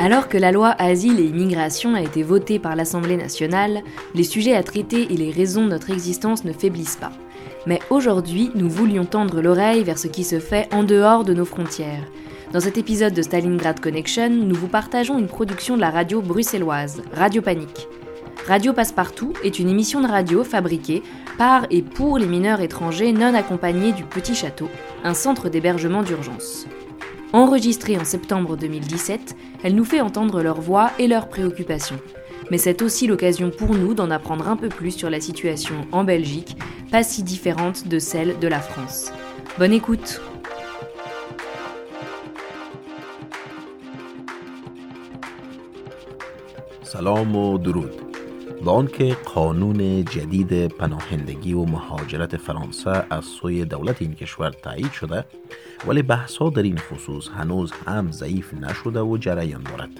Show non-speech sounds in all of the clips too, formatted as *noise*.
Alors que la loi Asile et Immigration a été votée par l'Assemblée nationale, les sujets à traiter et les raisons de notre existence ne faiblissent pas. Mais aujourd'hui, nous voulions tendre l'oreille vers ce qui se fait en dehors de nos frontières. Dans cet épisode de Stalingrad Connection, nous vous partageons une production de la radio bruxelloise, Radio Panique. Radio Passepartout est une émission de radio fabriquée par et pour les mineurs étrangers non accompagnés du Petit Château, un centre d'hébergement d'urgence. Enregistrée en septembre 2017, elle nous fait entendre leur voix et leurs préoccupations. Mais c'est aussi l'occasion pour nous d'en apprendre un peu plus sur la situation en Belgique, pas si différente de celle de la France. Bonne écoute Salam au و آنکه قانون جدید پناهندگی و مهاجرت فرانسه از سوی دولت این کشور تایید شده ولی بحث در این خصوص هنوز هم ضعیف نشده و جریان دارد.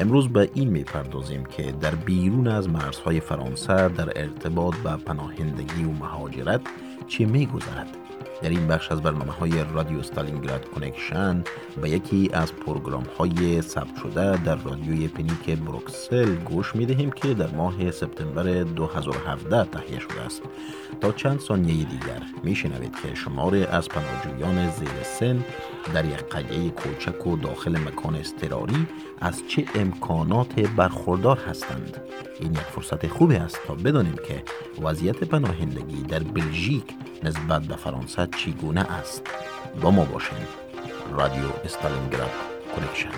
امروز به این می‌پردازیم که در بیرون از مرزهای فرانسه در ارتباط به پناهندگی و مهاجرت چه میگذرد. در این بخش از برنامه های رادیو ستالینگراد کنکشن به یکی از پروگرام های ثبت شده در رادیوی پنیک بروکسل گوش می دهیم که در ماه سپتامبر 2017 تهیه شده است. تا چند ثانیه دیگر می شنوید که شمار از پناهجویان زیر سن در یک قریه کوچک و داخل مکان اضطراری از چه امکانات برخوردار هستند. این یک فرصت خوبی است تا بدانیم که وضعیت پناهندگی در بلژیک نسبت به فرانسه چگونه است. با ما باشید رادیو استالینگراد کنکشن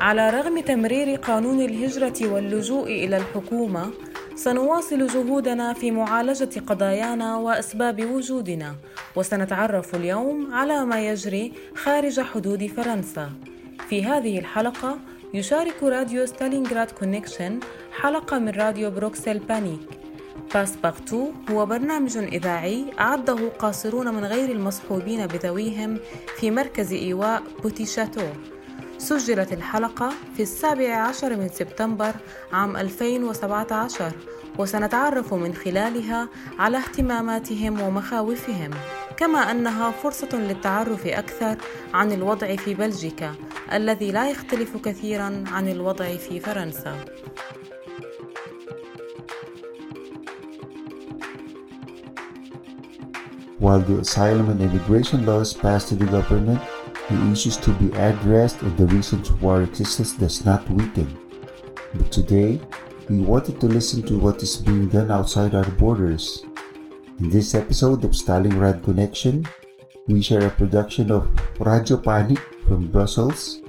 على رغم تمرير قانون الهجرة واللجوء إلى الحكومة سنواصل جهودنا في معالجة قضايانا وأسباب وجودنا وسنتعرف اليوم على ما يجري خارج حدود فرنسا. في هذه الحلقة يشارك راديو ستالينغراد كونكشن حلقة من راديو بروكسل بانيك. باسبارتو هو برنامج إذاعي أعده قاصرون من غير المصحوبين بذويهم في مركز إيواء بوتيشاتو. سجلت الحلقة في السابع عشر من سبتمبر عام 2017 وسنتعرف من خلالها على اهتماماتهم ومخاوفهم. كما أنها فرصة للتعرف أكثر عن الوضع في بلجيكا الذي لا يختلف كثيرا عن الوضع في فرنسا. While the asylum and immigration laws passed in the government, the issues to be addressed and the reasons for existence does not weaken. But today, we wanted to listen to what is being done outside our borders. In this episode of Stalingrad Connection, we share a production of Radio Panic from Brussels,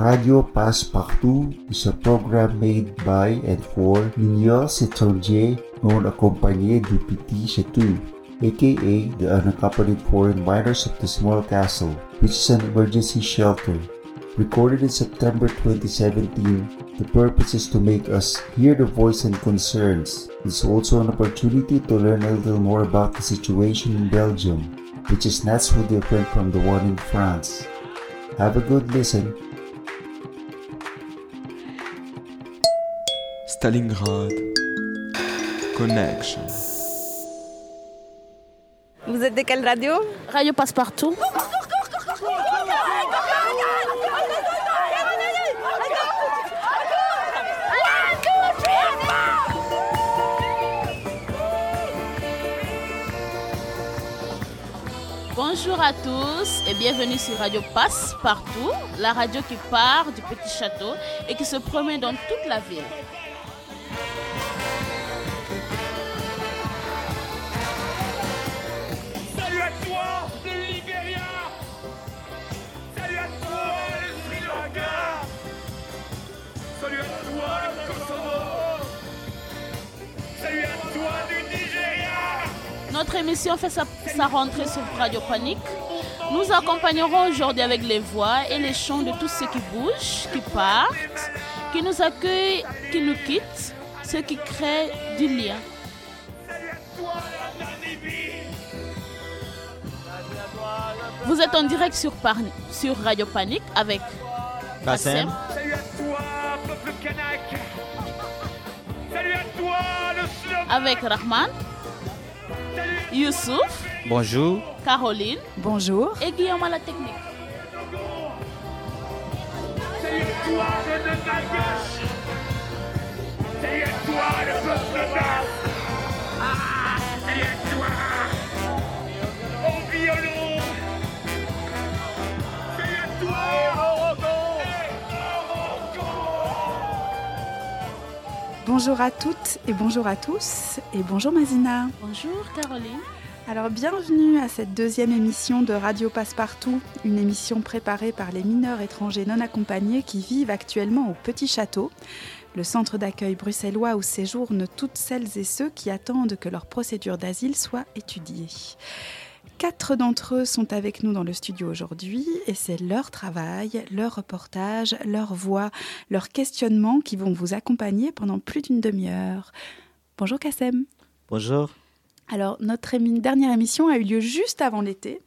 Radio Passepartout is a program made by and for Mignols étrangers non accompagnés du Petit Château, aka the unaccompanied foreign minors of the small castle, which is an emergency shelter. Recorded in September 2017, the purpose is to make us hear the voice and concerns. It's also an opportunity to learn a little more about the situation in Belgium, which is not so different from the one in France. Have a good listen. Stalingrad Connection. Vous êtes de quelle radio Radio Passepartout. Bonjour à tous et bienvenue sur Radio Passe Partout, la radio qui part du petit château et qui se promène dans toute la ville. Notre émission fait sa, sa rentrée sur Radio Panique. Nous accompagnerons aujourd'hui avec les voix et les chants de tous ceux qui bougent, qui partent, qui nous accueillent, qui nous quittent, ceux qui créent du lien. Vous êtes en direct sur, Par- sur Radio Panique avec Bassem. Salut à toi, peuple kanak Salut à toi, le avec Rahman, Youssouf, Bonjour. Caroline Bonjour. et Guillaume à la technique. À toi, le Malgache à toi, le peuple Ah, à toi Au violon Salut à Bonjour à toutes et bonjour à tous et bonjour Mazina. Bonjour Caroline. Alors bienvenue à cette deuxième émission de Radio Passepartout, une émission préparée par les mineurs étrangers non accompagnés qui vivent actuellement au Petit Château, le centre d'accueil bruxellois où séjournent toutes celles et ceux qui attendent que leur procédure d'asile soit étudiée. Quatre d'entre eux sont avec nous dans le studio aujourd'hui et c'est leur travail, leur reportage, leur voix, leurs questionnements qui vont vous accompagner pendant plus d'une demi-heure. Bonjour Kassem. Bonjour. Alors, notre émi- dernière émission a eu lieu juste avant l'été.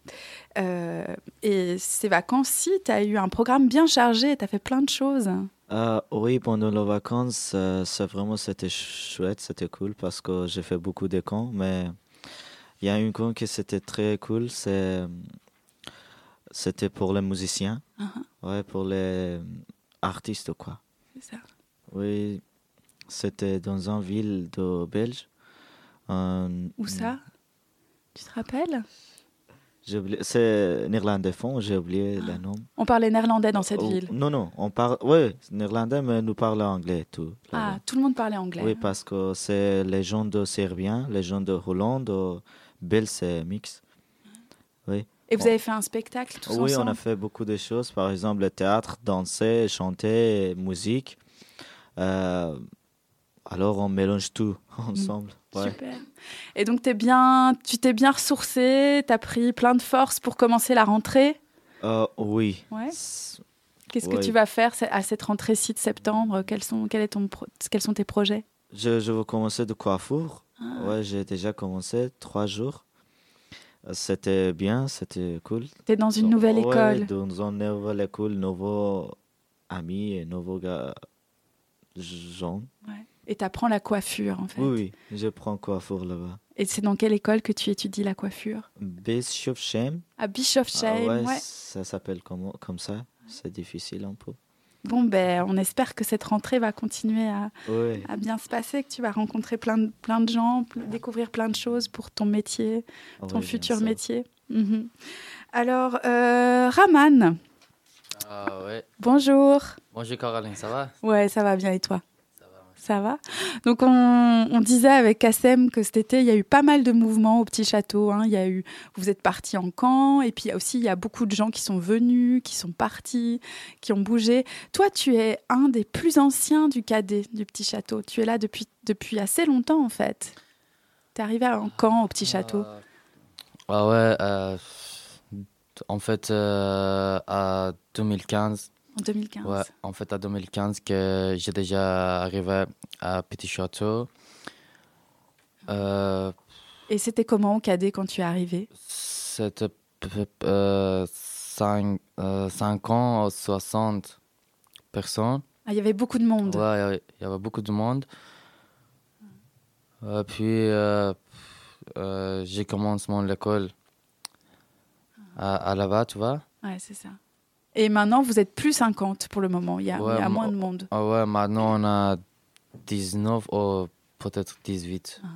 Euh, et ces vacances-ci, tu as eu un programme bien chargé, tu as fait plein de choses. Euh, oui, pendant les vacances, euh, c'est vraiment c'était chouette, c'était cool parce que j'ai fait beaucoup de camps, mais il y a une camp qui c'était très cool, c'est c'était pour les musiciens, Uh-huh. ouais, pour les artistes quoi. C'est ça. Oui, c'était dans une ville de Belge. Un- Où ça? Tu te rappelles? C'est néerlandais fond, j'ai oublié le nom. On parlait néerlandais dans cette Oh, ville. Non, non, on parle, oui, néerlandais, mais nous parlons anglais tout. Ah, tout le monde parlait anglais. Oui, parce que c'est les gens de Serbien, les gens de Hollande, Belge, c'est mix. Oui. Et vous avez fait un spectacle tous Oui, ensemble on a fait beaucoup de choses. Par exemple, le théâtre, danser, chanter, musique. Euh, alors, on mélange tout *laughs* ensemble. Ouais. Super. Et donc, t'es bien, tu t'es bien ressourcé, tu as pris plein de force pour commencer la rentrée? Euh, oui. Ouais. Qu'est-ce que tu vas faire à cette rentrée-ci de septembre? Quels sont, quel est ton pro- quels sont tes projets? Je, je veux commencer de coiffure. Ah. Ouais, j'ai déjà commencé trois jours. Euh, C'était bien, c'était cool. T'es dans une nouvelle Ouais, école. Dans une nouvelle école, nouveaux amis et nouveaux gars, gens. Ouais. Et tu apprends la coiffure, en fait. Oui, oui, je prends coiffure là-bas. Et c'est dans quelle école que tu étudies la coiffure? Bischofsheim. À Bischofsheim, Ah ouais, ouais. ça s'appelle comme, comme ça? C'est difficile un peu. Bon, ben, on espère que cette rentrée va continuer à, bien se passer, que tu vas rencontrer plein de, plein de gens, pl- découvrir plein de choses pour ton métier, ton Oui, bien futur métier. Mhm. Alors, euh, Raman, Ah ouais. bonjour. Bonjour Caroline, ça va? Ouais, ça va bien et toi? Ça va Donc on, disait avec Kassem que cet été, il y a eu pas mal de mouvements au Petit Château. Hein. Il y a eu, vous êtes partis en camp, et puis aussi il y a beaucoup de gens qui sont venus, qui sont partis, qui ont bougé. Toi, tu es un des plus anciens du cadet du Petit Château. Tu es là depuis, assez longtemps en fait. Tu es arrivé en camp au Petit Château euh... Ah ouais, euh, en fait, euh, à 2015, en 2015 Ouais, en fait, à 2015, que j'ai déjà arrivé à Petit Château. Euh, Et c'était comment au cadet quand tu es arrivé? C'était 5 euh, euh, ans, 60 personnes. Ah, il y avait beaucoup de monde. Ouais, il y avait beaucoup de monde. Euh, puis, j'ai commencé mon école à, à là-bas, tu vois. Ouais, c'est ça. Et maintenant, vous êtes plus 50 pour le moment. Il y a, ouais, il y a moins de monde. Ah ouais, maintenant on a 19 ou peut-être 18. Ah.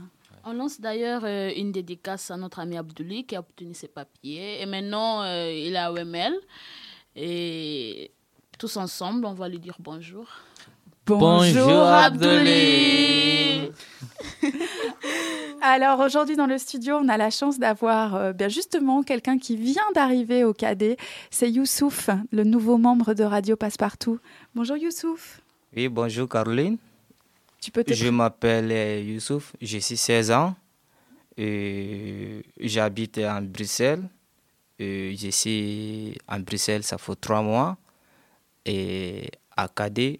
On lance d'ailleurs euh, une dédicace à notre ami Abdouli qui a obtenu ses papiers. Et maintenant, euh, il est à OML. Et tous ensemble, on va lui dire bonjour. Bonjour, Abdouli Alors aujourd'hui dans le studio, on a la chance d'avoir euh, bien justement quelqu'un qui vient d'arriver au cadet. C'est Youssouf, le nouveau membre de Radio Passepartout. Bonjour Youssouf. Oui, bonjour Caroline. Tu peux Je m'appelle Youssouf, j'ai 16 ans. et J'habite en Bruxelles. Et je suis en Bruxelles, ça fait trois mois. Et à Cadet,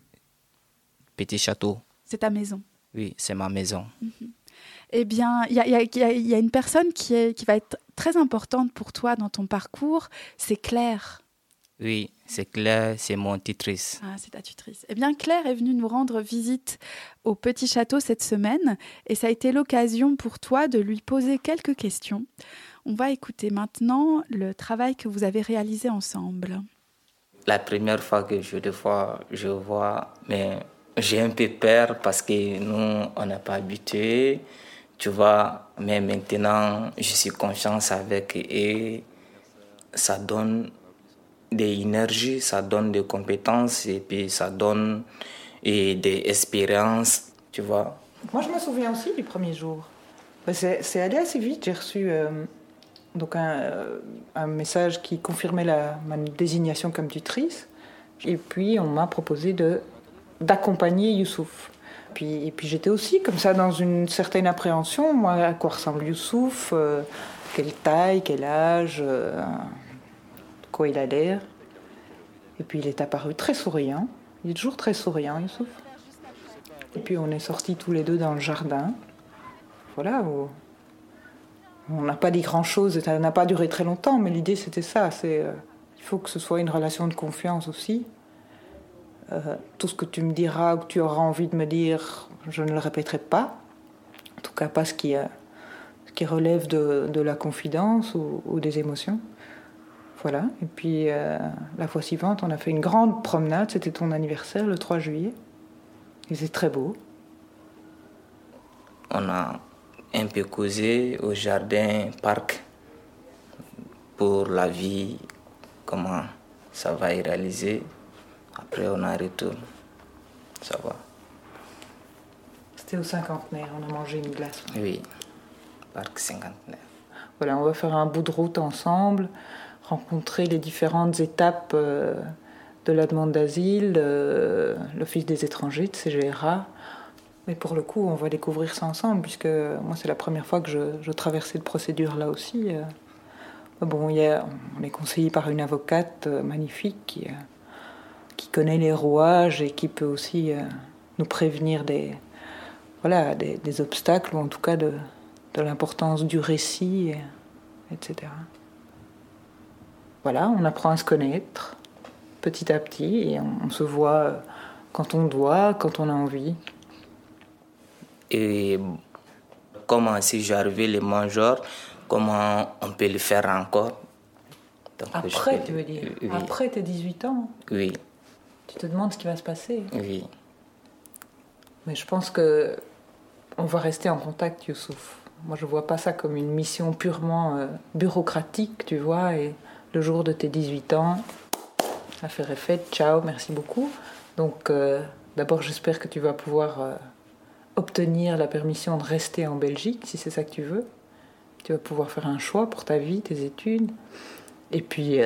Petit Château. C'est ta maison Oui, c'est ma maison. Mm -hmm. Eh bien, il y, y, y, a une personne qui, est, qui va être très importante pour toi dans ton parcours, c'est Claire. Oui, c'est Claire, c'est mon tutrice. Ah, c'est ta tutrice. Eh bien, Claire est venue nous rendre visite au Petit Château cette semaine et ça a été l'occasion pour toi de lui poser quelques questions. On va écouter maintenant le travail que vous avez réalisé ensemble. La première fois que je vois, je vois, mais j'ai un peu peur parce que nous, on n'a pas habitué, tu vois. Mais maintenant, je suis conscience avec et ça donne des énergies, ça donne des compétences et puis ça donne et des expériences, tu vois. Moi, je me souviens aussi du premier jour. C'est allé assez vite. J'ai reçu euh, donc un, un, message qui confirmait la, ma désignation comme tutrice. Et puis, on m'a proposé de d'accompagner Youssouf. Puis, et puis j'étais aussi comme ça dans une certaine appréhension, moi, à quoi ressemble Youssouf, euh, quelle taille, quel âge, euh, quoi il a l'air. Et puis il est apparu très souriant, il est toujours très souriant Youssouf. Et puis on est sortis tous les deux dans le jardin, voilà, on n'a pas dit grand-chose, ça n'a pas duré très longtemps, mais l'idée c'était ça, c'est euh, il faut que ce soit une relation de confiance aussi. Euh, tout ce que tu me diras ou que tu auras envie de me dire, je ne le répéterai pas. En tout cas, pas ce qui, euh, relève de, la confidence ou, des émotions. Voilà. Et puis, euh, la fois suivante, on a fait une grande promenade. C'était ton anniversaire, le 3 juillet. Et c'est très beau. On a un peu causé au jardin, parc, pour la vie, comment ça va y réaliser. Après, on a retourné. Ça va. C'était au cinquantenaire, on a mangé une glace. Oui, parc cinquantenaire. Voilà, on va faire un bout de route ensemble, rencontrer les différentes étapes euh, de la demande d'asile, euh, l'Office des étrangers, de CGRA. Mais pour le coup, on va découvrir ça ensemble, puisque moi, c'est la première fois que je, je traversais cette procédure là aussi. Euh. Bon, y a, on est conseillé par une avocate magnifique qui qui connaît les rouages et qui peut aussi euh, nous prévenir des, voilà, des, des, obstacles, ou en tout cas de, de l'importance du récit, et, etc. Voilà, on apprend à se connaître petit à petit et on, on se voit quand on doit, quand on a envie. Et comment si j'arrivais les mangeurs, comment on peut le faire encore? Donc, Après, tu veux dire? Oui. Après tes 18 ans? Oui. Tu te demandes ce qui va se passer. Oui. Mais je pense que on va rester en contact, Youssouf. Moi, je vois pas ça comme une mission purement euh, bureaucratique, tu vois. Et le jour de tes 18 ans, affaire est faite. Ciao, merci beaucoup. Donc, euh, d'abord, j'espère que tu vas pouvoir euh, obtenir la permission de rester en Belgique, si c'est ça que tu veux. Tu vas pouvoir faire un choix pour ta vie, tes études. Et puis,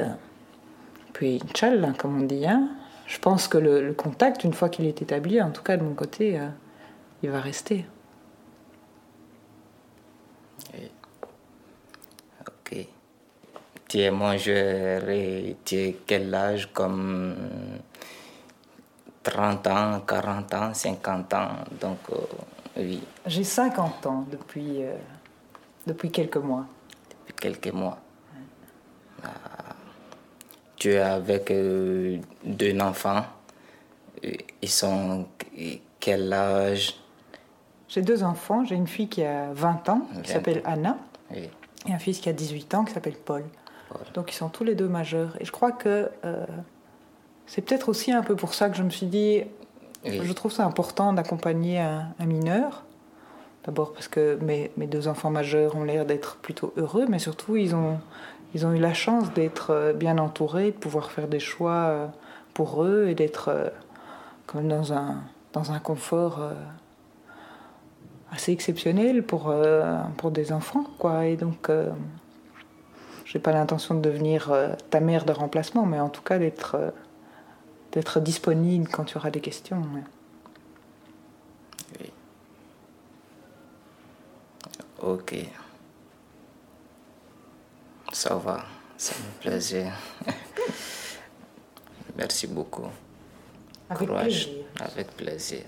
puis Inch'Allah, comme on dit, hein, je pense que le, le contact, une fois qu'il est établi, en tout cas de mon côté, euh, il va rester. Ok. Tu es majeur et tu es quel âge? Comme 30 ans, 40 ans, 50 ans Donc, euh, oui, J'ai 50 ans depuis, euh, depuis quelques mois. depuis quelques mois. Tu es avec euh, deux enfants. Euh, Ils sont quel âge? J'ai deux enfants. J'ai une fille qui a 20 ans, qui 20. s'appelle Anna, Oui. et un fils qui a 18 ans, qui s'appelle Paul. Donc ils sont tous les deux majeurs. Et je crois que euh, c'est peut-être aussi un peu pour ça que je me suis dit, Oui. je trouve ça important d'accompagner un, un mineur. D'abord parce que mes, mes deux enfants majeurs ont l'air d'être plutôt heureux, mais surtout ils ont, ils ont eu la chance d'être euh, bien entourés, de pouvoir faire des choix euh, pour eux et d'être euh, même dans un, dans un confort assez exceptionnel pour, pour des enfants. Quoi. Et donc, j'ai pas l'intention de devenir ta mère de remplacement, mais en tout cas d'être d'être disponible quand tu auras des questions. Ok. Ça va, ça me plaisait. *laughs* Merci beaucoup. Avec Courage. plaisir. Avec plaisir.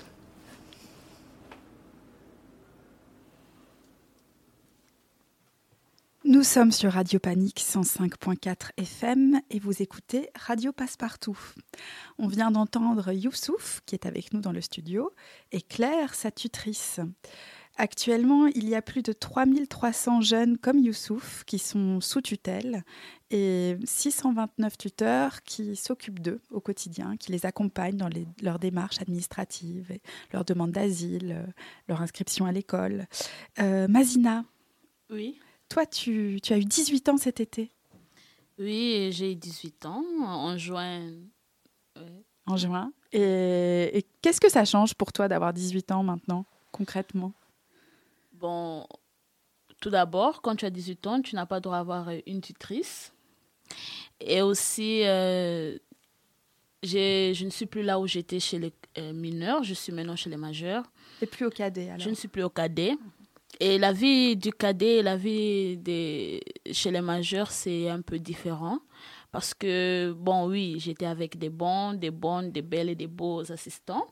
Nous sommes sur Radio Panique 105.4 FM et vous écoutez Radio Passepartout. On vient d'entendre Youssouf qui est avec nous dans le studio et Claire, sa tutrice. Actuellement, il y a plus de 3300 jeunes comme Youssouf qui sont sous tutelle et 629 tuteurs qui s'occupent d'eux au quotidien, qui les accompagnent dans les- leurs démarches administratives, et leur demande d'asile, euh, leur inscription à l'école. Euh, Mazina, Oui. toi, tu, tu as eu 18 ans cet été, Oui, j'ai 18 ans en juin. en juin. Et, et qu'est-ce que ça change pour toi d'avoir 18 ans maintenant, concrètement? Bon, tout d'abord, quand tu as 18 ans, tu n'as pas le droit d'avoir une tutrice. Et aussi, euh, je ne suis plus là où j'étais chez les euh, mineurs, je suis maintenant chez les majeurs. Et plus au cadet alors Je ne suis plus au cadet. Et la vie du cadet et la vie des, chez les majeurs, c'est un peu différent. Parce que, bon, oui, j'étais avec des bons, des bonnes, des belles et des beaux assistants.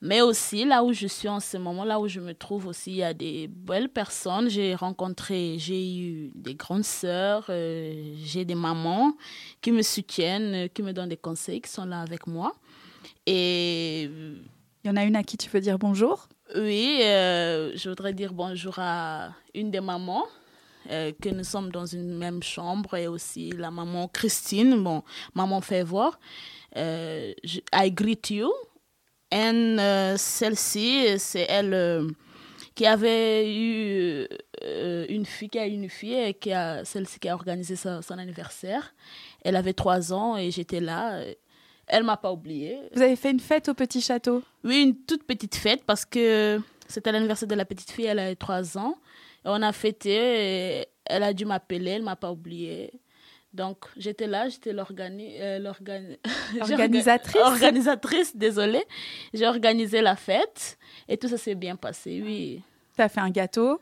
Mais aussi, là où je suis en ce moment, là où je me trouve aussi, il y a des belles personnes. J'ai rencontré, j'ai eu des grandes sœurs, euh, j'ai des mamans qui me soutiennent, euh, qui me donnent des conseils, qui sont là avec moi. Et il y en a une à qui tu veux dire bonjour? Oui, euh, je voudrais dire bonjour à une des mamans. euh, que nous sommes dans une même chambre et aussi la maman Christine, bon, maman fait voir. Euh, je- I greet you. Et euh, celle-ci, c'est elle euh, qui avait eu euh, une fille, qui a eu une fille, et qui a, celle-ci qui a organisé sa- son anniversaire. Elle avait trois ans et j'étais là. Elle m'a pas oubliée. Vous avez fait une fête au petit château? Oui, une toute petite fête parce que c'était l'anniversaire de la petite fille, elle avait trois ans. Et on a fêté, et elle a dû m'appeler, elle m'a pas oubliée. Donc j'étais là, j'étais l'organi- euh, *laughs* Organisatrice désolée. J'ai organisé la fête et tout ça s'est bien passé, oui. Tu as fait un gâteau?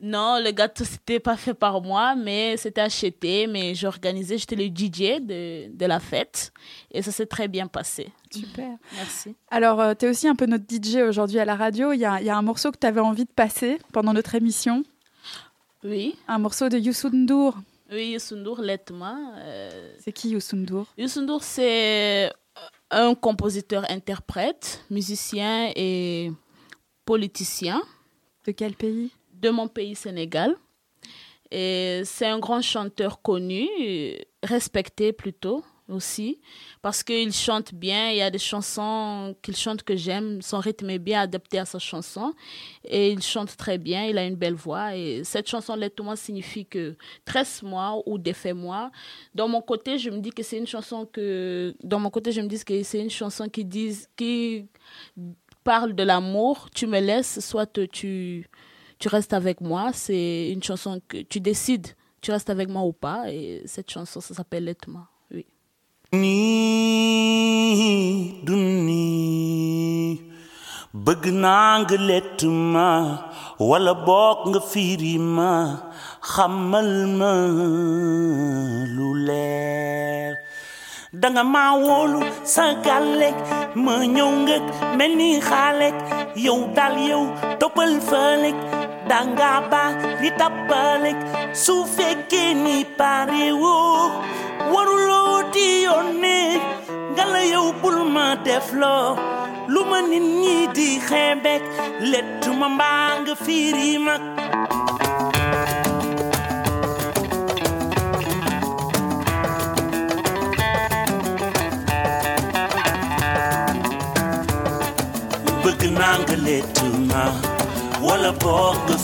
Non, le gâteau, c'était pas fait par moi, mais c'était acheté. Mais j'ai organisé, j'étais le DJ de, de la fête. Et ça s'est très bien passé. Super. *laughs* Merci. Alors, tu es aussi un peu notre DJ aujourd'hui à la radio. Il y a, y a un morceau que tu avais envie de passer pendant notre émission? Oui. Un morceau de Youssou N'Dour. Oui, Youssou N'Dour, Letma. euh, C'est qui Youssou N'Dour Youssou N'Dour, c'est un compositeur-interprète, musicien et politicien. De quel pays? De mon pays, Sénégal. Et c'est un grand chanteur connu, euh, respecté plutôt aussi, parce qu'il chante bien. Il y a des chansons qu'il chante que j'aime. Son rythme est bien adapté à sa chanson. Et il chante très bien. Il a une belle voix. Et cette chanson, Lettement, signifie que tresse-moi ou défais-moi. Dans mon côté, je me dis que c'est une chanson que. Dans mon côté, je me dis que c'est une chanson qui qui parle de l'amour, tu me laisses, soit tu, tu restes avec moi. C'est une chanson que tu décides, tu restes avec moi ou pas. Et cette chanson, ça s'appelle Laisse-moi. Oui. nii du nii bëgg naa nga ma wala boog nga fiiri ma xamal ma lu leer danga ma wóolu sa gàllek ma ñëw ngëk mel ni yow dal yow danga baax li tappalek su ni pare waruloo di yónnee nga la yow bul di xeebek lettu ma mbaa nga fiiri ma bëgg naa nga lettu wala boog nga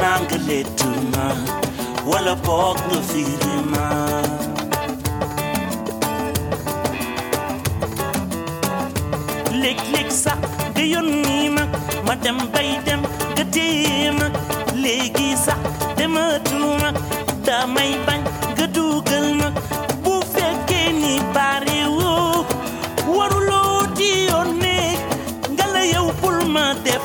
nangaletuma wala pok no firima lek lek sa gayonima madam baydem gatima legi sa dematuma damay bañ gadugal ma. Bu fekke ni bari wo waruloo di yoon ne ngala yow bul ma def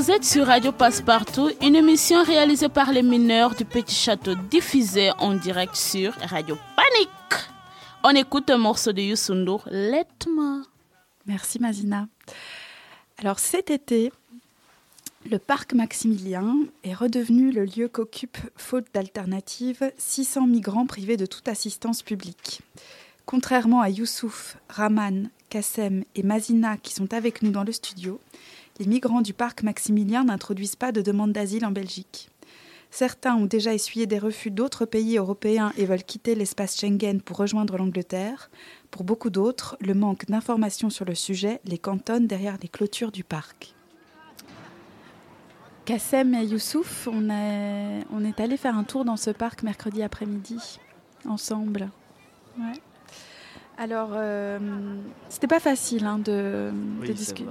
Vous êtes sur Radio Passepartout, une émission réalisée par les mineurs du Petit Château, diffusée en direct sur Radio Panique. On écoute un morceau de Youssou Let-moi. Merci Mazina. Alors cet été, le parc Maximilien est redevenu le lieu qu'occupent, faute d'alternative, 600 migrants privés de toute assistance publique. Contrairement à Youssouf, Raman, Kassem et Mazina qui sont avec nous dans le studio, les migrants du parc Maximilien n'introduisent pas de demande d'asile en Belgique. Certains ont déjà essuyé des refus d'autres pays européens et veulent quitter l'espace Schengen pour rejoindre l'Angleterre. Pour beaucoup d'autres, le manque d'informations sur le sujet les cantonne derrière les clôtures du parc. Kassem et Youssouf, on est, on est allé faire un tour dans ce parc mercredi après-midi, ensemble. Ouais. Alors, euh, c'était pas facile hein, de, Oui, de c'est discuter.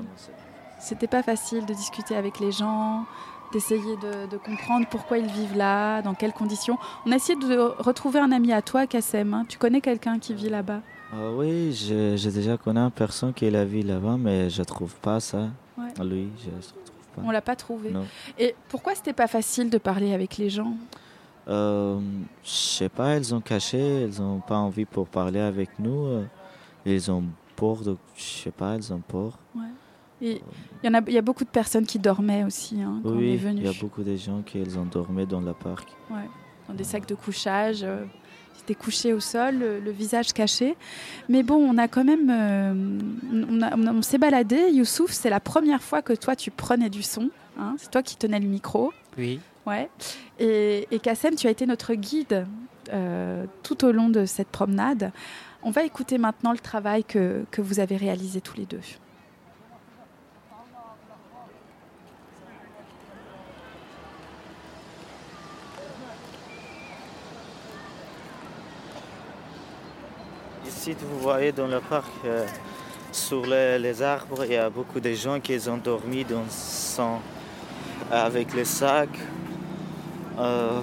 C'était pas facile de discuter avec les gens, d'essayer de, de comprendre pourquoi ils vivent là, dans quelles conditions. On a essayé de retrouver un ami à toi, Kassem. hein. Tu connais quelqu'un qui vit là-bas? Ah oui, j'ai déjà connu une personne qui la vie là-bas, mais je trouve pas ça. Ouais. Lui, je ne trouve pas. On l'a pas trouvé. Non. Et pourquoi c'était pas facile de parler avec les gens? Euh, je sais pas, ils ont caché, ils ont pas envie pour parler avec nous. Ils ont peur de, je sais pas, ils ont peur. Ouais. Il y en a, il y a beaucoup de personnes qui dormaient aussi hein, quand on est oui, venu. il y a beaucoup de gens qui ont dormi dans le parc. Ouais, dans des sacs de couchage. euh, Ils étaient couchés au sol, le, le visage caché. Mais bon, on a quand même. euh, on s'est baladé. Youssouf, c'est la première fois que toi, tu prenais du son. hein. c'est toi qui tenais le micro. Oui. Ouais. Et, et Kassem, tu as été notre guide euh, tout au long de cette promenade. On va écouter maintenant le travail que, que vous avez réalisé tous les deux. Ici, vous voyez dans le parc, euh, sur les, les arbres, il y a beaucoup de gens qui ont dormi dans son, avec les sacs. Euh,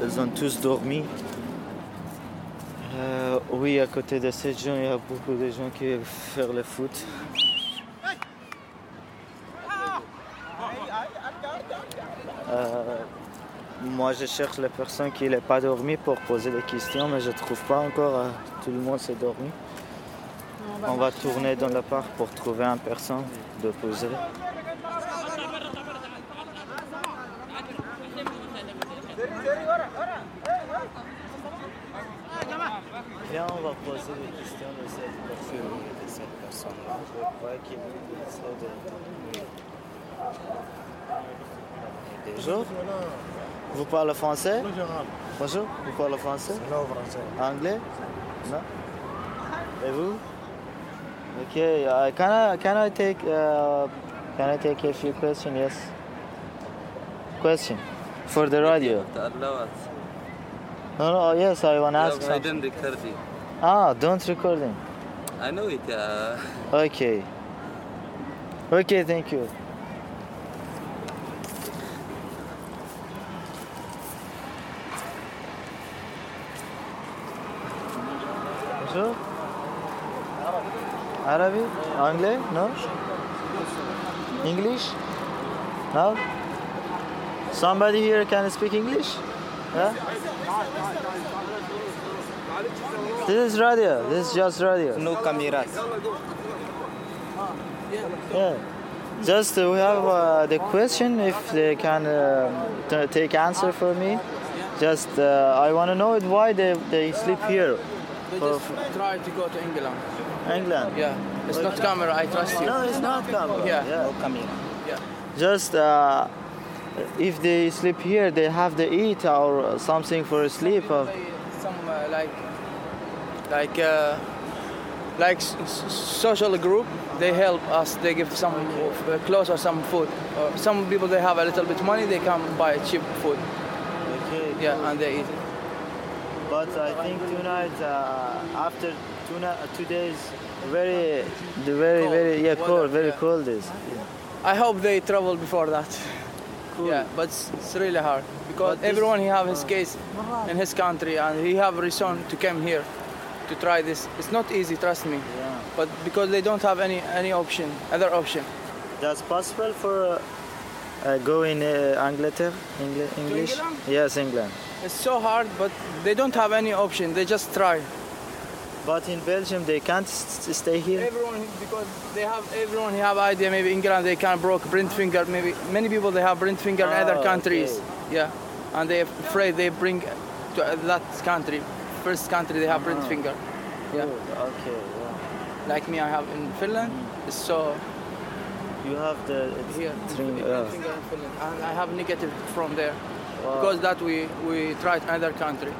ils ont tous dormi. Euh, oui, à côté de ces gens, il y a beaucoup de gens qui font le foot. Moi, je cherche les personnes qui n'ont pas dormi pour poser des questions, mais je ne trouve pas encore. Tout le monde s'est dormi. On va tourner dans le parc pour trouver un personne de poser. Viens, on va poser des questions de cette personne. De cette personne-là. Je crois qu'il serait de... Bonjour. Vous parlez français? Bonjour. Vous parlez français? Non, français. Anglais? Non Et vous Okay. Uh, can I can I take uh, can I take a few questions? Yes. Question for the radio. No, no. Yes, I want to ask I didn't record it. Ah, don't recording. I know it. Uh, Okay. Okay, thank you. Arabic? Anglais? No? English? No? Somebody here can speak English? Yeah? This is radio. This is just radio. no cameras. Yeah. Just uh, we have uh, the question if they can uh, take answer for me. Just uh, I want to know it why they, they sleep here. They just try to go to England. England. Yeah, it's not camera. I trust you. No, it's not camera. Yeah, Yeah. no camera. Yeah. Just uh, if they sleep here, they have to eat or something for sleep. Or... Some uh, like like uh, like s- s- social group. They help us. They give some uh, clothes or some food. Or some people they have a little bit money. They come buy cheap food. Okay. Yeah, and they eat. But I think tonight, uh, after two, na- two days, very, the very, Cold. very, yeah, Weather, cold, very yeah. cold is. I hope they travel before that. Yeah, but it's, it's really hard because this- everyone he have his case in his country and he have reason to come here to try this. It's not easy, trust me. Yeah. But because they don't have any any option, other option. That's possible for uh, uh, go in uh, Angleterre, Engli- English? England? Yes, England. It's so hard, but they don't have any option. They just try. But in Belgium, they can't stay here. Everyone because they have everyone have idea. Maybe England they can't broke print finger. Maybe many people they have print finger in Ah, other countries. okay. Yeah, and they afraid they bring to uh, that country. First country they have print Ah. finger. Yeah. Good, Okay. Yeah. Like me, I have in Finland. It's so You have the here print yeah. finger in Finland, and I have negative from there Wow. because that we we tried another country.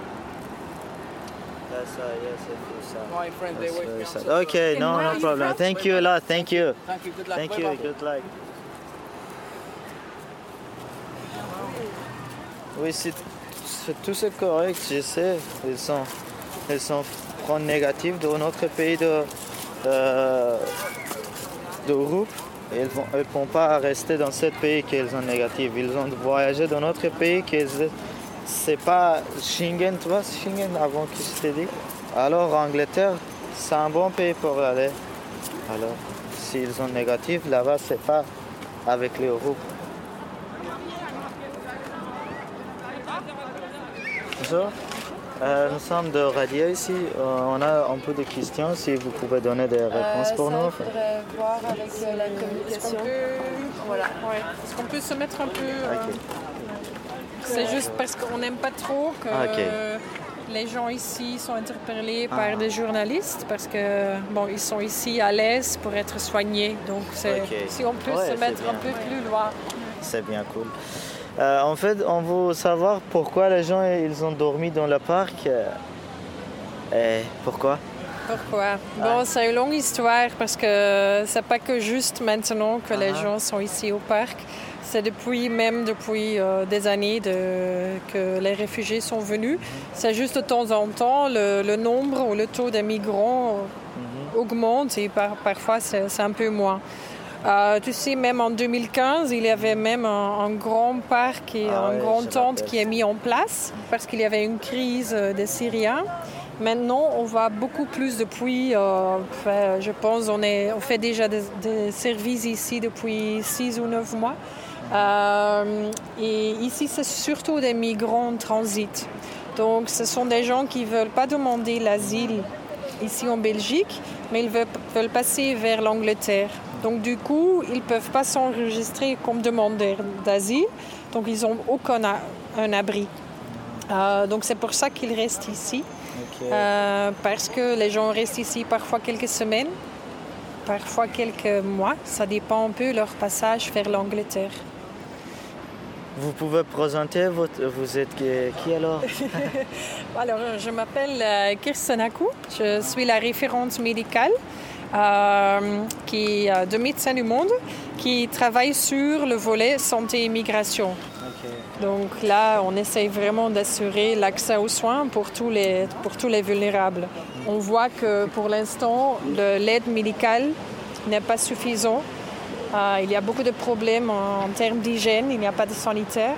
That's uh, yes, it is sad. My friend, they That's wait me sad. Okay, And no, no problem. Thank you a lot. Thank you. Thank you. Good luck. Thank you. Good luck. Oui, c'est tout c'est correct, je sais. Ils sont, ils sont négatifs dans notre pays de, euh, d'Europe. Ils ne vont, vont pas rester dans ce pays qu'ils sont négatifs. Ils ont voyagé dans notre pays qui c'est pas Schengen, tu vois, Schengen avant que je t'ai dit. Alors Angleterre, c'est un bon pays pour aller. Alors, s'ils sont négatifs, là-bas, c'est pas avec l'Europe. Bonjour. Euh, nous sommes de radio ici. Euh, on a un peu de questions. Si vous pouvez donner des réponses pour nous. Il faudrait voir avec euh, la communication. Voilà. Ouais. Est-ce qu'on peut se mettre un peu. euh. C'est juste parce qu'on n'aime pas trop que Ah, les gens ici sont interpellés Ah. par des journalistes parce que bon, ils sont ici à l'aise pour être soignés. Donc si on peut Ouais, se mettre un peu plus loin. C'est bien cool. Euh, en fait, on veut savoir pourquoi les gens ils ont dormi dans le parc. euh, Et pourquoi Pourquoi? Bon, c'est une longue histoire parce que c'est pas que juste maintenant que les Ah. gens sont ici au parc. C'est depuis même depuis euh, des années de- que les réfugiés sont venus. C'est juste de temps en temps le, le nombre ou le taux des migrants euh, augmente et par- parfois c'est un peu moins. Euh, tu sais, même en 2015, il y avait même un, un grand parc et Ah un grand tente qui est mis en place parce qu'il y avait une crise euh, des Syriens. Maintenant, on voit beaucoup plus depuis, euh, je pense, on, est, on fait déjà des, des services ici depuis six ou neuf mois. Euh, et ici, c'est surtout des migrants en transit. Donc, ce sont des gens qui ne veulent pas demander l'asile ici en Belgique, mais ils veulent, veulent passer vers l'Angleterre. Donc du coup, ils ne peuvent pas s'enregistrer comme demandeurs d'asile, donc ils n'ont aucun a- un abri. Euh, donc c'est pour ça qu'ils restent ici, Euh, parce que les gens restent ici parfois quelques semaines, parfois quelques mois, ça dépend un peu leur passage vers l'Angleterre. Vous pouvez présenter votre... Vous êtes qui, alors? *laughs* Alors, je m'appelle euh, Kirsten Akou. Je suis la référente médicale qui, euh, de Médecins du Monde qui travaille sur le volet santé et migration. Donc là, on essaye vraiment d'assurer l'accès aux soins pour tous les, pour tous les vulnérables. On voit que pour l'instant, l'aide médicale n'est pas suffisante. Euh, il y a beaucoup de problèmes en, en termes d'hygiène, il n'y a pas de sanitaire.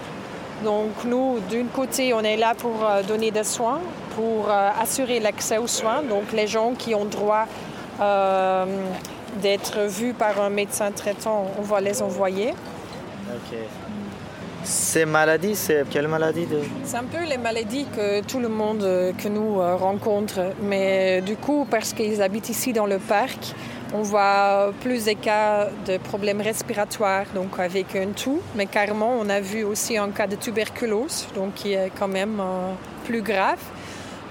Donc nous, d'un côté, on est là pour euh, donner des soins, pour euh, assurer l'accès aux soins. Donc les gens qui ont droit euh, d'être vus par un médecin traitant, on va les envoyer. Ces maladies, c'est quelle maladie de... C'est un peu les maladies que tout le monde euh, que nous euh, rencontre. Mais du coup, parce qu'ils habitent ici dans le parc, on voit plus des cas de problèmes respiratoires, donc avec un tout. Mais carrément, on a vu aussi un cas de tuberculose, donc qui est quand même euh, plus grave.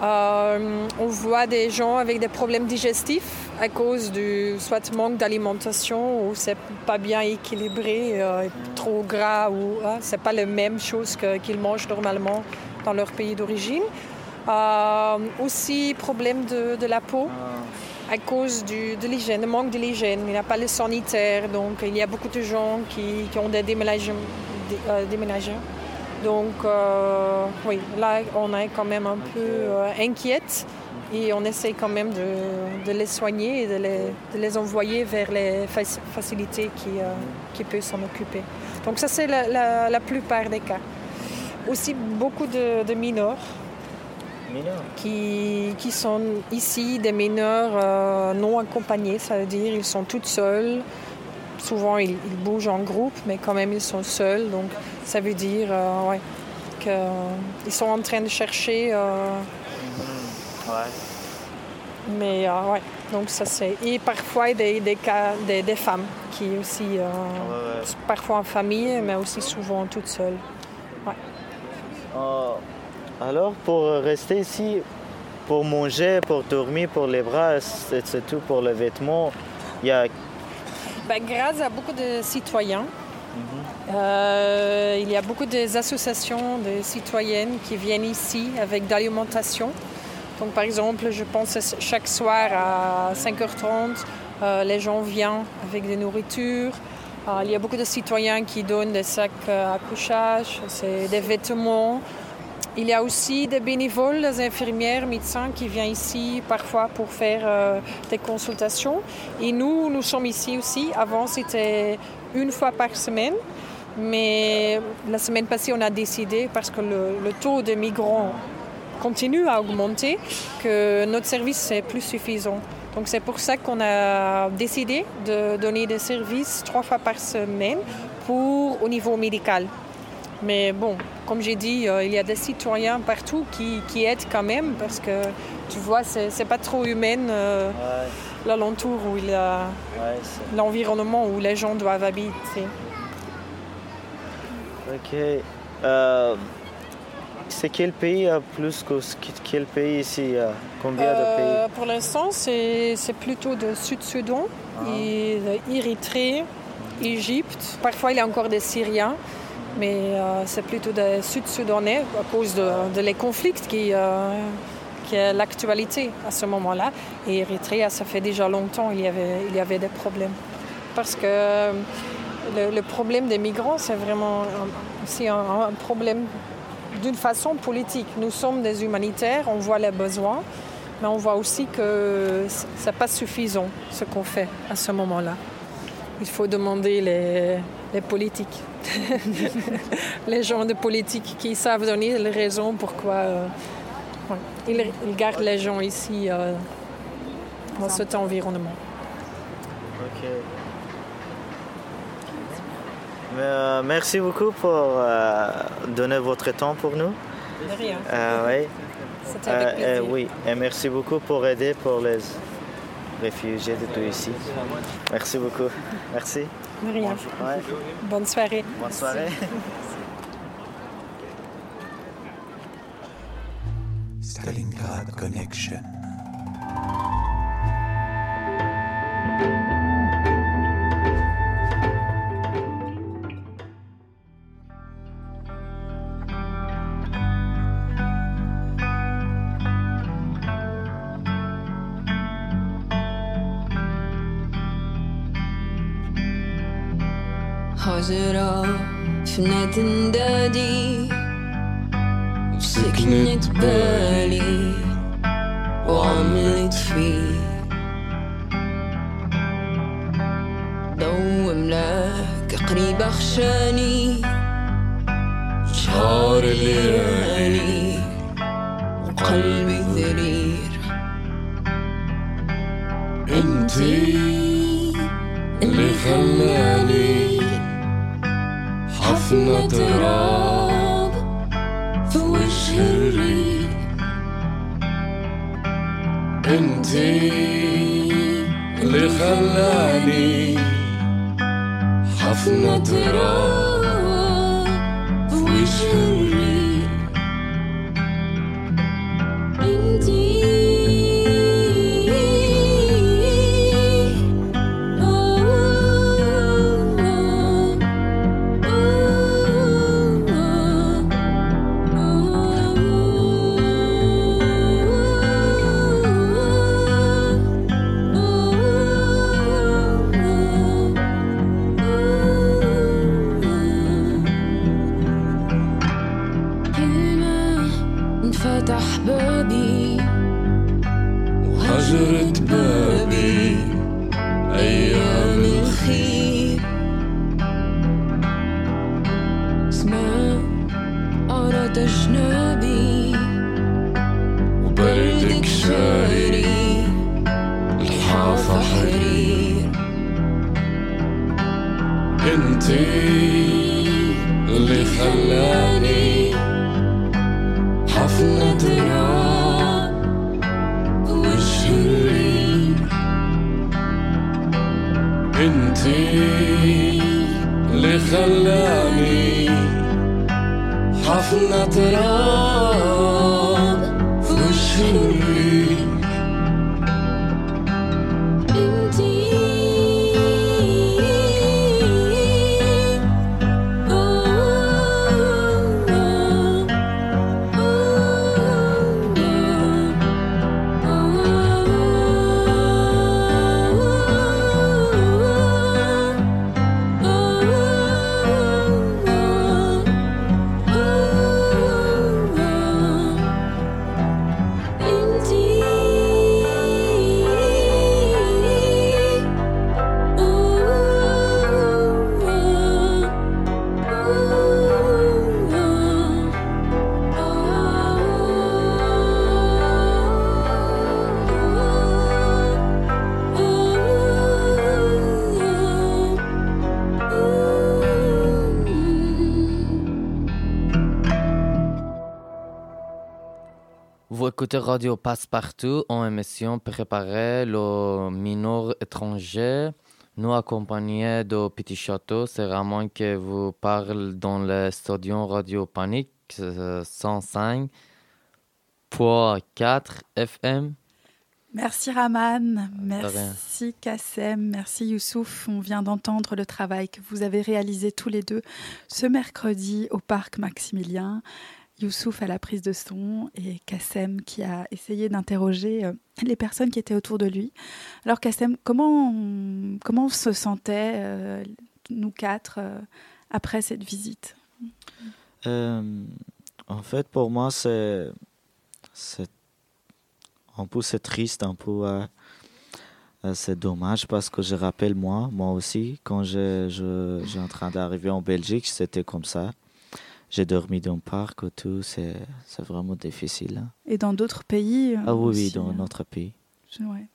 Euh, on voit des gens avec des problèmes digestifs à cause du soit manque d'alimentation ou c'est pas bien équilibré, euh, trop gras ou ah, c'est pas la même chose qu'ils mangent normalement dans leur pays d'origine. Euh, aussi problème de, la peau à cause du- de l'hygiène, manque de l'hygiène. Il n'y a pas le sanitaire, donc il y a beaucoup de gens qui, ont des déménagements. des- déménageurs. Donc euh, oui, là on est quand même un peu euh, inquiète et on essaie quand même de, de les soigner et de les, de les envoyer vers les fac- facilités qui, euh, qui peuvent s'en occuper. Donc ça c'est la, la- la plupart des cas. Aussi beaucoup de, de mineurs Mineur. qui, qui sont ici des mineurs non accompagnés, ça veut dire ils sont toutes seuls. Souvent ils, ils bougent en groupe, mais quand même ils sont seuls. Donc ça veut dire euh, ouais, qu'ils sont en train de chercher. euh, mais euh, ouais, donc ça c'est. Et parfois des, des cas des, des femmes qui aussi, euh, parfois en famille, mais aussi souvent toutes seules. Euh, alors, pour rester ici, pour manger, pour dormir, pour les bras, c'est c'est tout pour les vêtements, il y a... Ben, grâce à beaucoup de citoyens, euh, il y a beaucoup d'associations de citoyennes qui viennent ici avec d'alimentation. Donc, par exemple, je pense que chaque soir à 5h30, euh, les gens viennent avec des nourritures. Euh, il y a beaucoup de citoyens qui donnent des sacs euh, à couchage, c'est des vêtements. Il y a aussi des bénévoles, des infirmières, médecins qui viennent ici parfois pour faire euh, des consultations. Et nous, nous sommes ici aussi. Avant, c'était une fois par semaine. Mais la semaine passée, on a décidé, parce que le, taux de migrants continue à augmenter, que notre service n'est plus suffisant. Donc c'est pour ça qu'on a décidé de donner des services trois fois par semaine pour, au niveau médical. Mais bon, comme j'ai dit, euh, il y a des citoyens partout qui, qui aident quand même parce que tu vois, c'est pas trop humain euh, l'alentour où il y a l'environnement où les gens doivent habiter. Ok. Euh, c'est quel pays a plus que quel pays ici euh, Combien de Euh, pays? pour l'instant, c'est plutôt de Sud-Soudan, et de Érythrée, Égypte. Parfois, il y a encore des Syriens, mais euh, c'est plutôt des Sud-Soudanais à cause de, conflits qui, euh, qui est l'actualité à ce moment-là. Et Érythrée, ça fait déjà longtemps il y avait, il y avait des problèmes. Parce que le, le problème des migrants, c'est vraiment aussi un, un problème d'une façon politique. Nous sommes des humanitaires, on voit les besoins, mais on voit aussi que ce n'est pas suffisant ce qu'on fait à ce moment-là. Il faut demander les, les politiques, *laughs* les gens de politique qui savent donner les raisons pourquoi euh, ouais, ils, ils gardent les gens ici euh, dans cet environnement. Ok. Mais, euh, merci beaucoup pour euh, donner votre temps pour nous. De rien. Ah oui. Avec Euh, euh, oui, et merci beaucoup pour aider pour les réfugiés de tout ici. Merci beaucoup. Merci. De rien. Ouais. Bonne soirée. Bonne soirée. *laughs* Stalingrad Connection. في نادي دادي في سكنة بالي وعملت فيه. ضو ملاك قريب خشاني شهر الليالي وقلبي ذرير أنتي اللي خلاني حفنة تراب في وجه الريح. انتي اللي خلاني حفنة تراب في وجه الريح Radio Passe-Partout en émission préparée le mineur étranger. Nous accompagnés de Petit Château, c'est Ramon qui vous parle dans le studio Radio Panique euh, 105.4 FM. Merci Raman, merci Kassem, merci Youssouf. On vient d'entendre le travail que vous avez réalisé tous les deux ce mercredi au parc Maximilien. Youssouf à la prise de son et Kassem qui a essayé d'interroger euh, les personnes qui étaient autour de lui. Alors Kassem, comment on, comment se sentait, euh, nous quatre, euh, après cette visite? En fait, pour moi, c'est. un peu triste, un peu. c'est dommage parce que je rappelle moi, moi aussi, quand je, je, j'ai en train d'arriver en Belgique, c'était comme ça. J'ai dormi dans le parc et tout, c'est, c'est vraiment difficile. hein. Et dans d'autres pays euh, Ah oui, oui, aussi, dans euh, notre pays. je- ouais.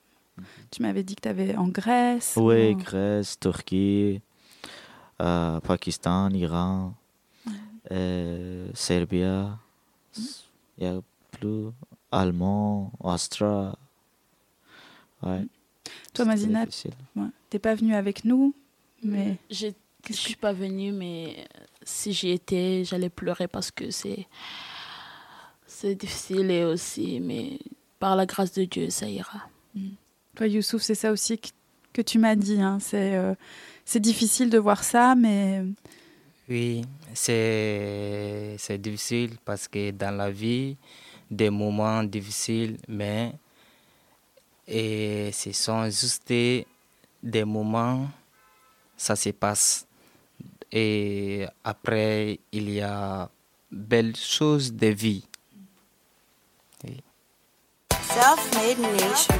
Tu m'avais dit que tu avais en Grèce. Oui, Grèce, Turquie, euh, Pakistan, Iran, euh, Serbie. Il y a plus allemand, astra. Ouais. Toi, Mazina, ouais, t'es pas venue avec nous, mais Je ne suis pas venue, mais si j'y étais, j'allais pleurer parce que c'est c'est difficile et aussi, mais par la grâce de Dieu, ça ira. toi, Youssouf, c'est ça aussi que, que tu m'as dit. hein, C'est euh, c'est difficile de voir ça, mais Oui, c'est c'est difficile parce que dans la vie, des moments difficiles, mais et ce sont juste des moments, ça se passe. Et après, il y a belles choses de vie. Self-made nation.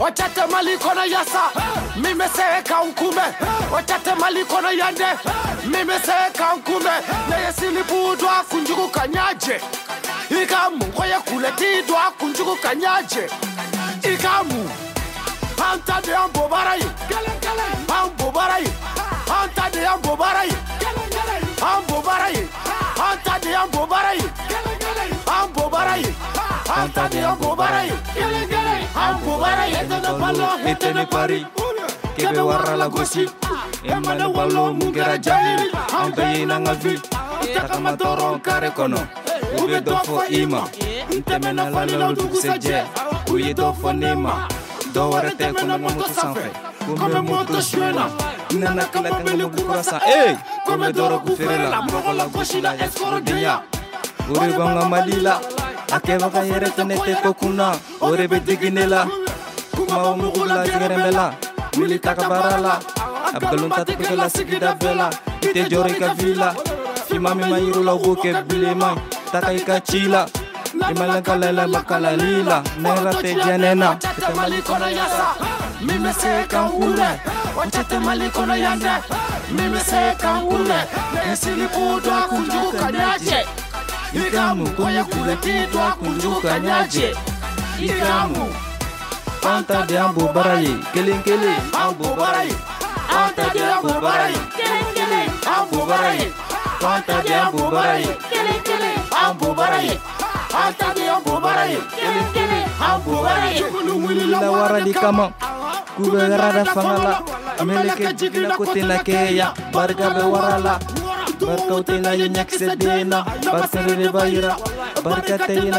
Ochate mali kono yasa Mime se kankume Ochate mali kono yande Mime se kankume Neye sili budwa kunjugu kanyaje. Ikamu Koye kuleti dwa kunjugu kanyaje. Ikamu an ta de y'an bobara ye an bobara de y'an Barai, ye Barai. bobara de y'an bobara ye an bobara de y'an Barai. ete ne ete ne pari. kebe la gosi. Ne walo kare Doware te kono moto sanfɛ Kome moto suena Nana kala kala mugu kurasa Hey Kome doro ku feere la Mɔgɔ la gosi la escoro denya Ore banga malila A kɛbaga yɛrɛ fɛnɛ tɛ ko kunna O de bɛ digi ne la Kuma o mugu la la Wuli taga baara la A nkalon ta tigɛ la sigida bɛɛ la I tɛ jɔrɔ i ka vi la Fima min ma yiru la o b'o kɛ bilenman Taga i ka ci la I ma lakalala makalali la Nɛra tɛ jɛnɛ na Ochate mali kono yasa Mime se kankune Ochate mali kono yande Mime se kankune Nesili budwa kunjugu kanyaje Ikamu Koye kuleti dwa kunjugu kanyaje Ikamu Anta de ambo baraye Kelen kelen ambo baraye Anta de ambo barayi Kelen kelen Ambo barayi Anta de ambo baraye Kelen kelen Ambo barayi hatagi an bubara ye kelen kelen an bubara kama Kube bɛ garada fanga la meleke jiginna ko tɛna kɛya barika bɛ wara la barkaw tɛna ye ɲakisɛ den na barisɛri de b'a yira barika tɛ yina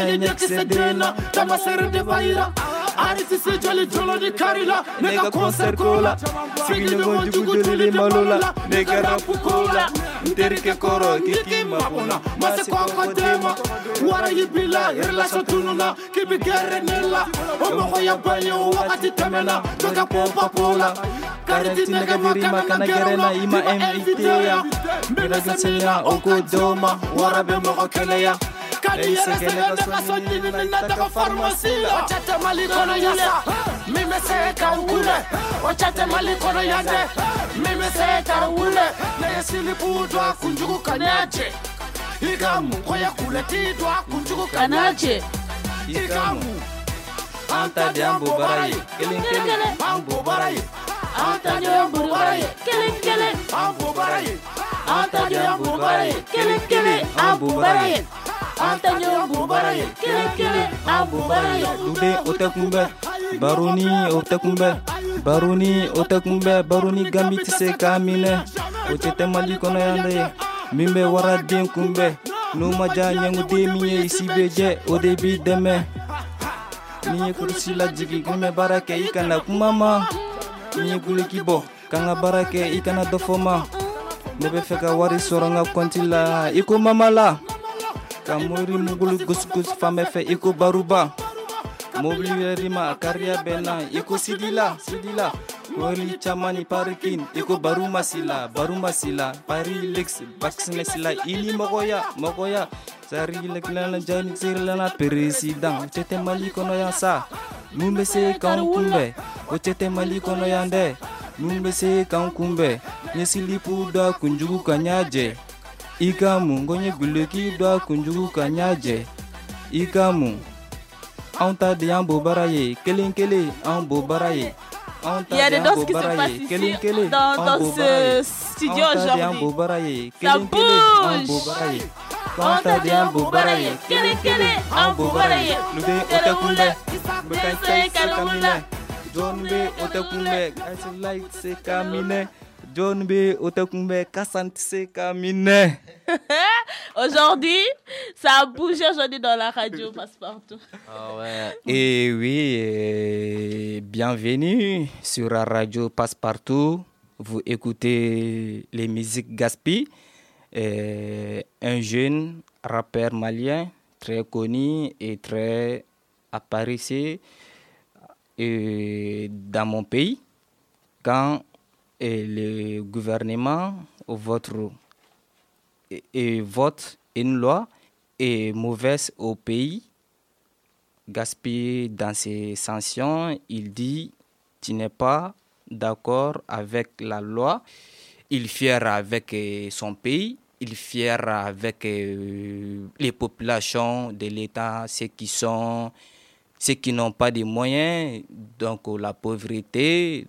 arisi se jali jolo ni karila ne ka concert ko la sigiɲɔgɔn jugu wara yi bi la relation tunu la k'i bi gɛrɛ ne la o mɔgɔya ba ye o wagati tɛmɛna kana kana gɛrɛ na ya. n bɛ na se ya o ko dɔ ma wara bɛ mɔgɔ dwa kunjugu kanyaje Ikamu anta de ambo baraye kelen kelen Ambo barayi Anta de ambo baraye Kelen kelen Ambo barayi Anta de ambo baraye Kelen kelen ambo baraye Anta de ambo baraye Kelen kelen ambo baraye dude ote kunbɛ baroni ote kunbɛ baroni ote kunbɛ baroni gambi ti se k'a minɛ o tɛ tɛ mali kɔnɔ yan de min bɛ wara den kunbɛ n'o ma ja ɲɛnguden min ye isi bɛ jɛ o de b'i dɛmɛ ni ye kurusi lajigi n bɛ baara kɛ i kana kuma ma ni ye guleki bɔ ka n ka baara kɛ i kana dɔ fɔ ma ne bɛ fɛ ka wari sɔrɔ n ka kɔnti la i ko mama la kamuri mugulu gusgus fame fe iku baruba. Mobili rima karya bena iku sidila sidila. Wali chamani parikin iku baru masila baru masila pari lex baksne sila ini mokoya mokoya sari leklana jani sirlana president Cete mali kono ya sa numbe se kankumbe o cete mali kono yande numbe se kankumbe nyesilipu da kunjugu kanyaje. I ka mun da kunjugu ka ɲa jɛ i ka mun anw ta de y'an bo baara ye kelen kelen anw bo baara ye anw ta Il y a de des danses qui se passent ici dans, ce studio aujourd'hui. Ça bouge. Boubaraye, kele kele, sekamine. John light sekamine. John sekamine. *laughs* Aujourd'hui, ça a bougé aujourd'hui dans la radio passe-partout. Ah ouais. Et oui, bienvenue sur la radio Passepartout. Vous écoutez les musiques Gaspi. Un jeune rappeur malien très connu et très apparaissé euh, dans mon pays. Quand euh, le gouvernement votre, et, et vote une loi est mauvaise au pays, Gaspille, dans ses sanctions, il dit Tu n'es pas d'accord avec la loi. Il fier avec euh, son pays, il fier avec euh, les populations de l'État, ceux qui sont ceux qui n'ont pas de moyens, donc la pauvreté,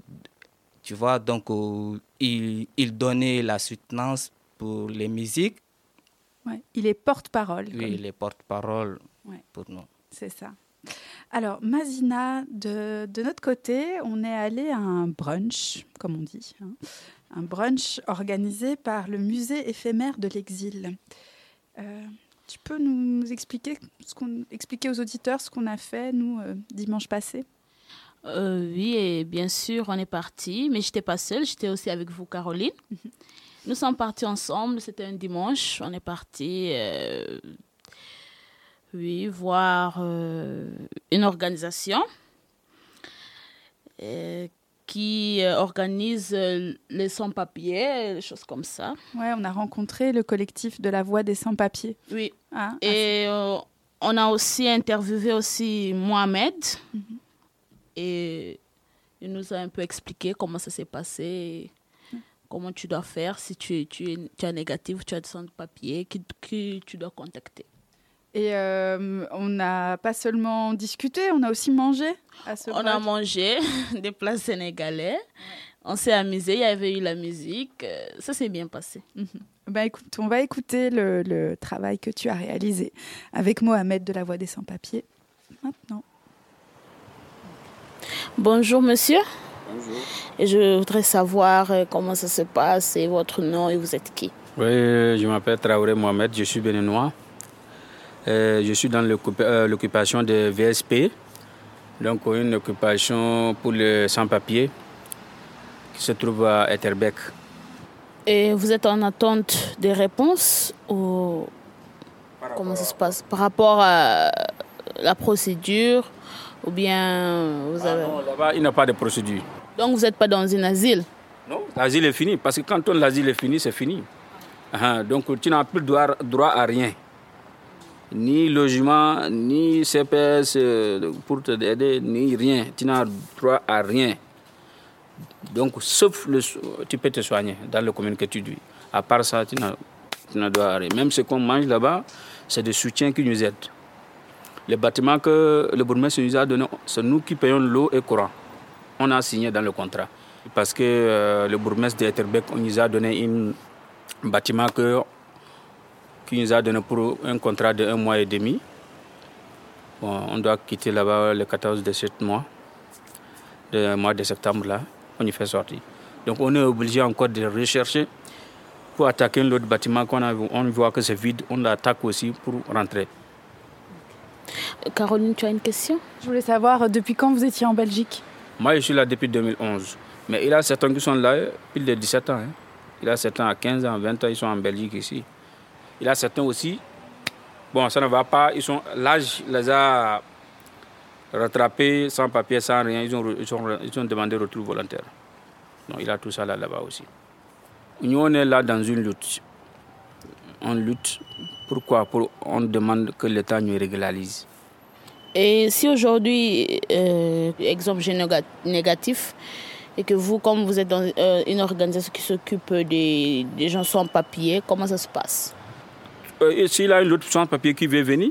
tu vois, donc euh, il, il donnait la soutenance pour les musiques. Ouais, il est porte-parole. Oui, comme- il est porte-parole Ouais. pour nous. C'est ça. Alors, Mazina, de, de notre côté, on est allé à un brunch, comme on dit, hein. un brunch organisé par le musée éphémère de l'exil. Euh, tu peux nous expliquer, ce qu'on, expliquer aux auditeurs ce qu'on a fait, nous, euh, dimanche passé? Euh, oui, et bien sûr, on est parti, mais j'étais pas seule, j'étais aussi avec vous, Caroline. Nous sommes partis ensemble, c'était un dimanche, on est parti, euh, oui, voir euh, une organisation qui organise les sans-papiers, des choses comme ça. Ouais, on a rencontré le collectif de la Voix des sans-papiers. Oui. Ah, Et euh, on a aussi interviewé aussi Mohamed. Et il nous a un peu expliqué comment ça s'est passé, comment tu dois faire si tu, es- tu, es, tu es négatif, tu as des sans-papiers, qui, qui tu dois contacter. Et euh, on n'a pas seulement discuté, on a aussi mangé à ce On a mangé *laughs* des plats sénégalais. On s'est amusé, il y avait eu la musique. euh, Ça s'est bien passé. Ben écoute, on va écouter le, le travail que tu as réalisé avec Mohamed de la Voix des Sans-Papiers. Maintenant. Bonjour monsieur. Bonjour. Et je voudrais savoir euh, comment ça se passe et votre nom et vous êtes qui. Oui, je m'appelle Traoré Mohamed, je suis béninois. Euh, je suis dans l'occupa- euh, l'occupation de VSP, donc une occupation pour les sans-papiers qui se trouve à Etterbeek. Et vous êtes en attente des réponses ou comment ça se passe? Par rapport à la procédure? Ou bien vous avez... Là-bas, il n'y a pas de procédure. Donc vous n'êtes pas dans un asile? Non, l'asile est fini, parce que quand ton asile est fini, c'est fini. Ah, donc tu n'as plus droit, droit à rien. Ni logement, ni CPS euh, pour te aider, ni rien. Tu n'as droit à rien. Donc, sauf le, tu peux te soigner dans le commune que tu vis. À part ça, tu n'as tu n'as droit à rien. Même ce qu'on mange là-bas, c'est des soutiens qui nous aident. Les bâtiments que le bourgmestre nous a donnés, c'est nous qui payons l'eau et courant. On a signé dans le contrat. Parce que euh, le bourgmestre d'Etterbeek on nous a donné un bâtiment que, qui nous a donné pour un contrat de un mois et demi. On doit quitter là-bas le 14 de ce mois, le mois de septembre là, on y fait sortir. Donc on est obligé encore de rechercher pour attaquer l'autre bâtiment qu'on. On voit que c'est vide, on l'attaque aussi pour rentrer. Caroline, tu as une question? Je voulais savoir euh, depuis quand vous étiez en Belgique? Moi, je suis là depuis 2011. Mais il y a certains qui sont là plus de 17 ans. hein. Il y a certains à 15 ans, 20 ans, ils sont en Belgique ici. Il y a certains aussi, bon, ça ne va pas, ils sont, l'âge les a rattrapés sans papier, sans rien, ils ont, ils ont, ils ont demandé retour volontaire. Donc il y a tout ça là, là-bas aussi. Nous, on est là dans une lutte. On lutte. Pourquoi? Pour, On demande que l'État nous régularise. Et si aujourd'hui, euh, exemple j'ai néga- négatif, et que vous, comme vous êtes dans euh, une organisation qui s'occupe des, des gens sans papier, comment ça se passe? Euh, et S'il a une autre sans papier qui veut venir,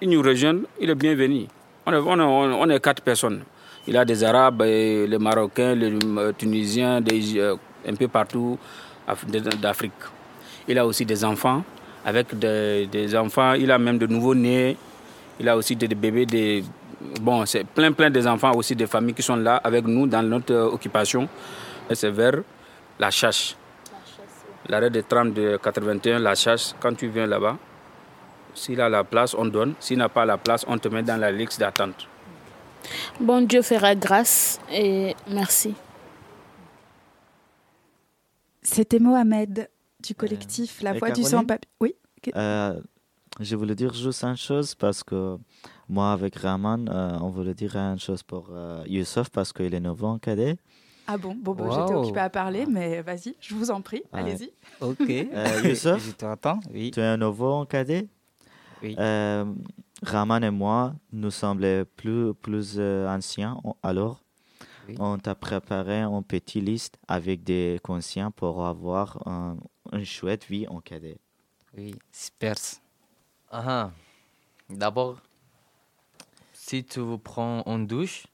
il nous rejoint, il est bienvenu. On est, on est- on est quatre personnes. Il a des Arabes, et les Marocains, les euh, Tunisiens, des, un peu partout, d'Afrique. Il a aussi des enfants, avec des, des enfants, il a même de nouveaux nés, il a aussi des, des bébés, des, bon, c'est plein, plein des enfants aussi, des familles qui sont là avec nous dans notre euh, occupation. Et c'est vers la chasse. L'arrêt des trams de 81, la chasse, quand tu viens là-bas, s'il a la place, on donne. S'il n'a pas la place, on te met dans la liste d'attente. Bon Dieu fera grâce et merci. C'était Mohamed du collectif La Voix du Sans-Papier. Oui. Euh, je voulais dire juste une chose parce que moi avec Rahman, euh, on voulait dire une chose pour euh, Youssef parce qu'il est nouveau en cadet. Ah bon, bon, bon, j'étais Wow. occupée à parler, mais vas-y, je vous en prie, Ouais. allez-y. Ok. *laughs* Euh, Youssef, Je t'entends, oui. tu es un nouveau en cadet? Oui. Euh, Rahman et moi, nous sommes les plus, plus euh, anciens. Alors, Oui. on t'a préparé une petite liste avec des conscients pour avoir un- une chouette vie en cadet. Oui, super. Ah ah. D'abord, si tu prends une douche,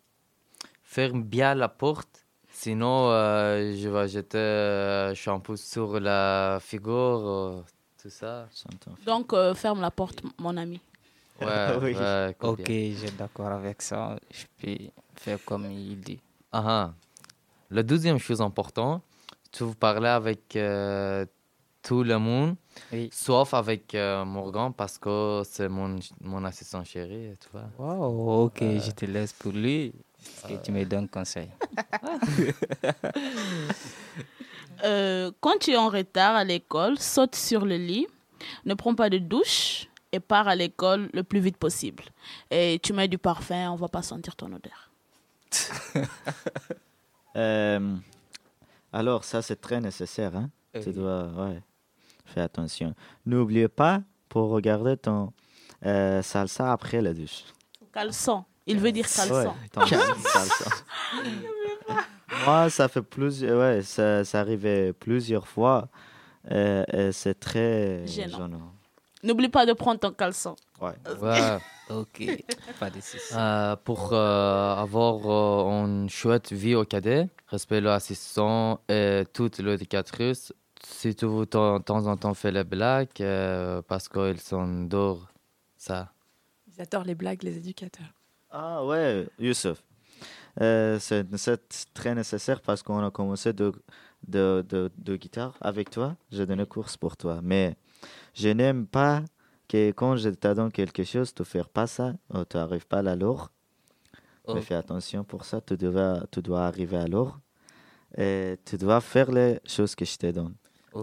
ferme bien la porte. Sinon, euh, je vais jeter euh, shampoo sur la figure, euh, tout ça. Donc euh, ferme la porte, mon ami. Ouais, *laughs* Oui. ouais, Ok, suis d'accord avec ça. Je peux faire comme il dit. Ah ah. La deuxième chose importante, tu veux parler avec euh, tout le monde, sauf avec euh, Morgan parce que c'est mon, mon assistant chéri, tu vois. Wow, ok, Euh, je te laisse pour lui. Est-ce que tu me donnes conseil? *laughs* Euh, quand tu es en retard à l'école, saute sur le lit, ne prends pas de douche et pars à l'école le plus vite possible. Et tu mets du parfum, on va pas sentir ton odeur. *laughs* Euh, alors, ça, c'est très nécessaire. Hein? Tu dois ouais, faire attention. N'oublie pas pour regarder ton euh, salsa après la douche. Caleçon, il veut dire caleçon. Ouais, ton *laughs* salsa. Moi, ça fait plusieurs. Ouais, ça, ça arrivait plusieurs fois. euh, et c'est très Gênant. gênant. N'oublie pas de prendre ton caleçon. Ouais. Ouais. *laughs* ok, pas de soucis. Euh, pour euh, avoir euh, une chouette vie au cadet, respecte l'assistant et toute l'éducatrice. Si tu veux de temps en temps faire les blagues, euh, parce qu'ils sont dehors, ça. Ils adorent les blagues, les éducateurs. Ah ouais, Youssef. Euh, c'est très nécessaire parce qu'on a commencé de, de, de, de guitare avec toi. J'ai donné course pour toi. Mais je n'aime pas que quand je te donne quelque chose, tu ne fais pas ça ou tu n'arrives pas à l'heure. Oh. Mais fais attention pour ça. Tu dois, tu dois arriver à l'heure. Et tu dois faire les choses que je te donne.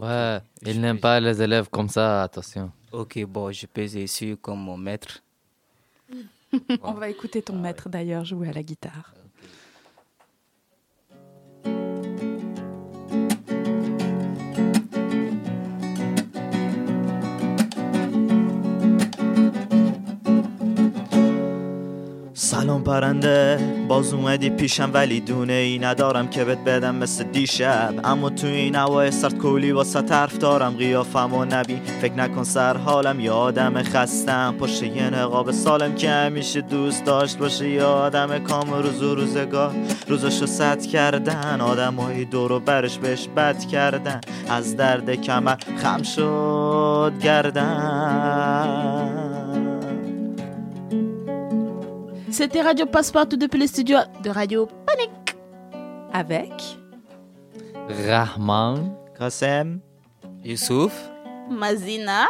Ouais, ils n'aiment pas les élèves comme ça, attention. Ok, bon, je peux essayer comme mon maître. *laughs* On va écouter ton maître d'ailleurs jouer à la guitare. سلام پرنده. باز اومدی پیشم ولی دونه ای ندارم که بهت بدم مثل دیشب. اما تو این هوای سرد کولی واسه طرف دارم قیافم و نبی فکر نکن سر حالم یه آدم خستم. پشت یه نقاب سالم که همیشه دوست داشت باشه. یه آدم کام روز و روزگار. روزاشو سد کردن. آدمایی دور و برش بهش بد کردن. از درد کمر خم شد گردن. C'était Radio Passepartout depuis les studios de Radio Panique. Avec Rahman, Kassem, Youssouf, Mazina,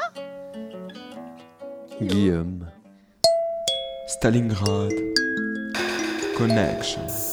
Guillaume. Stalingrad. Connection.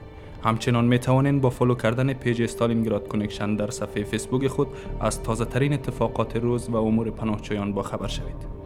همچنان می توانید با فالو کردن پیج استالینگراد کنکشن در صفحه فیسبوک خود از تازه ترین اتفاقات روز و امور پناهجویان با خبر شوید.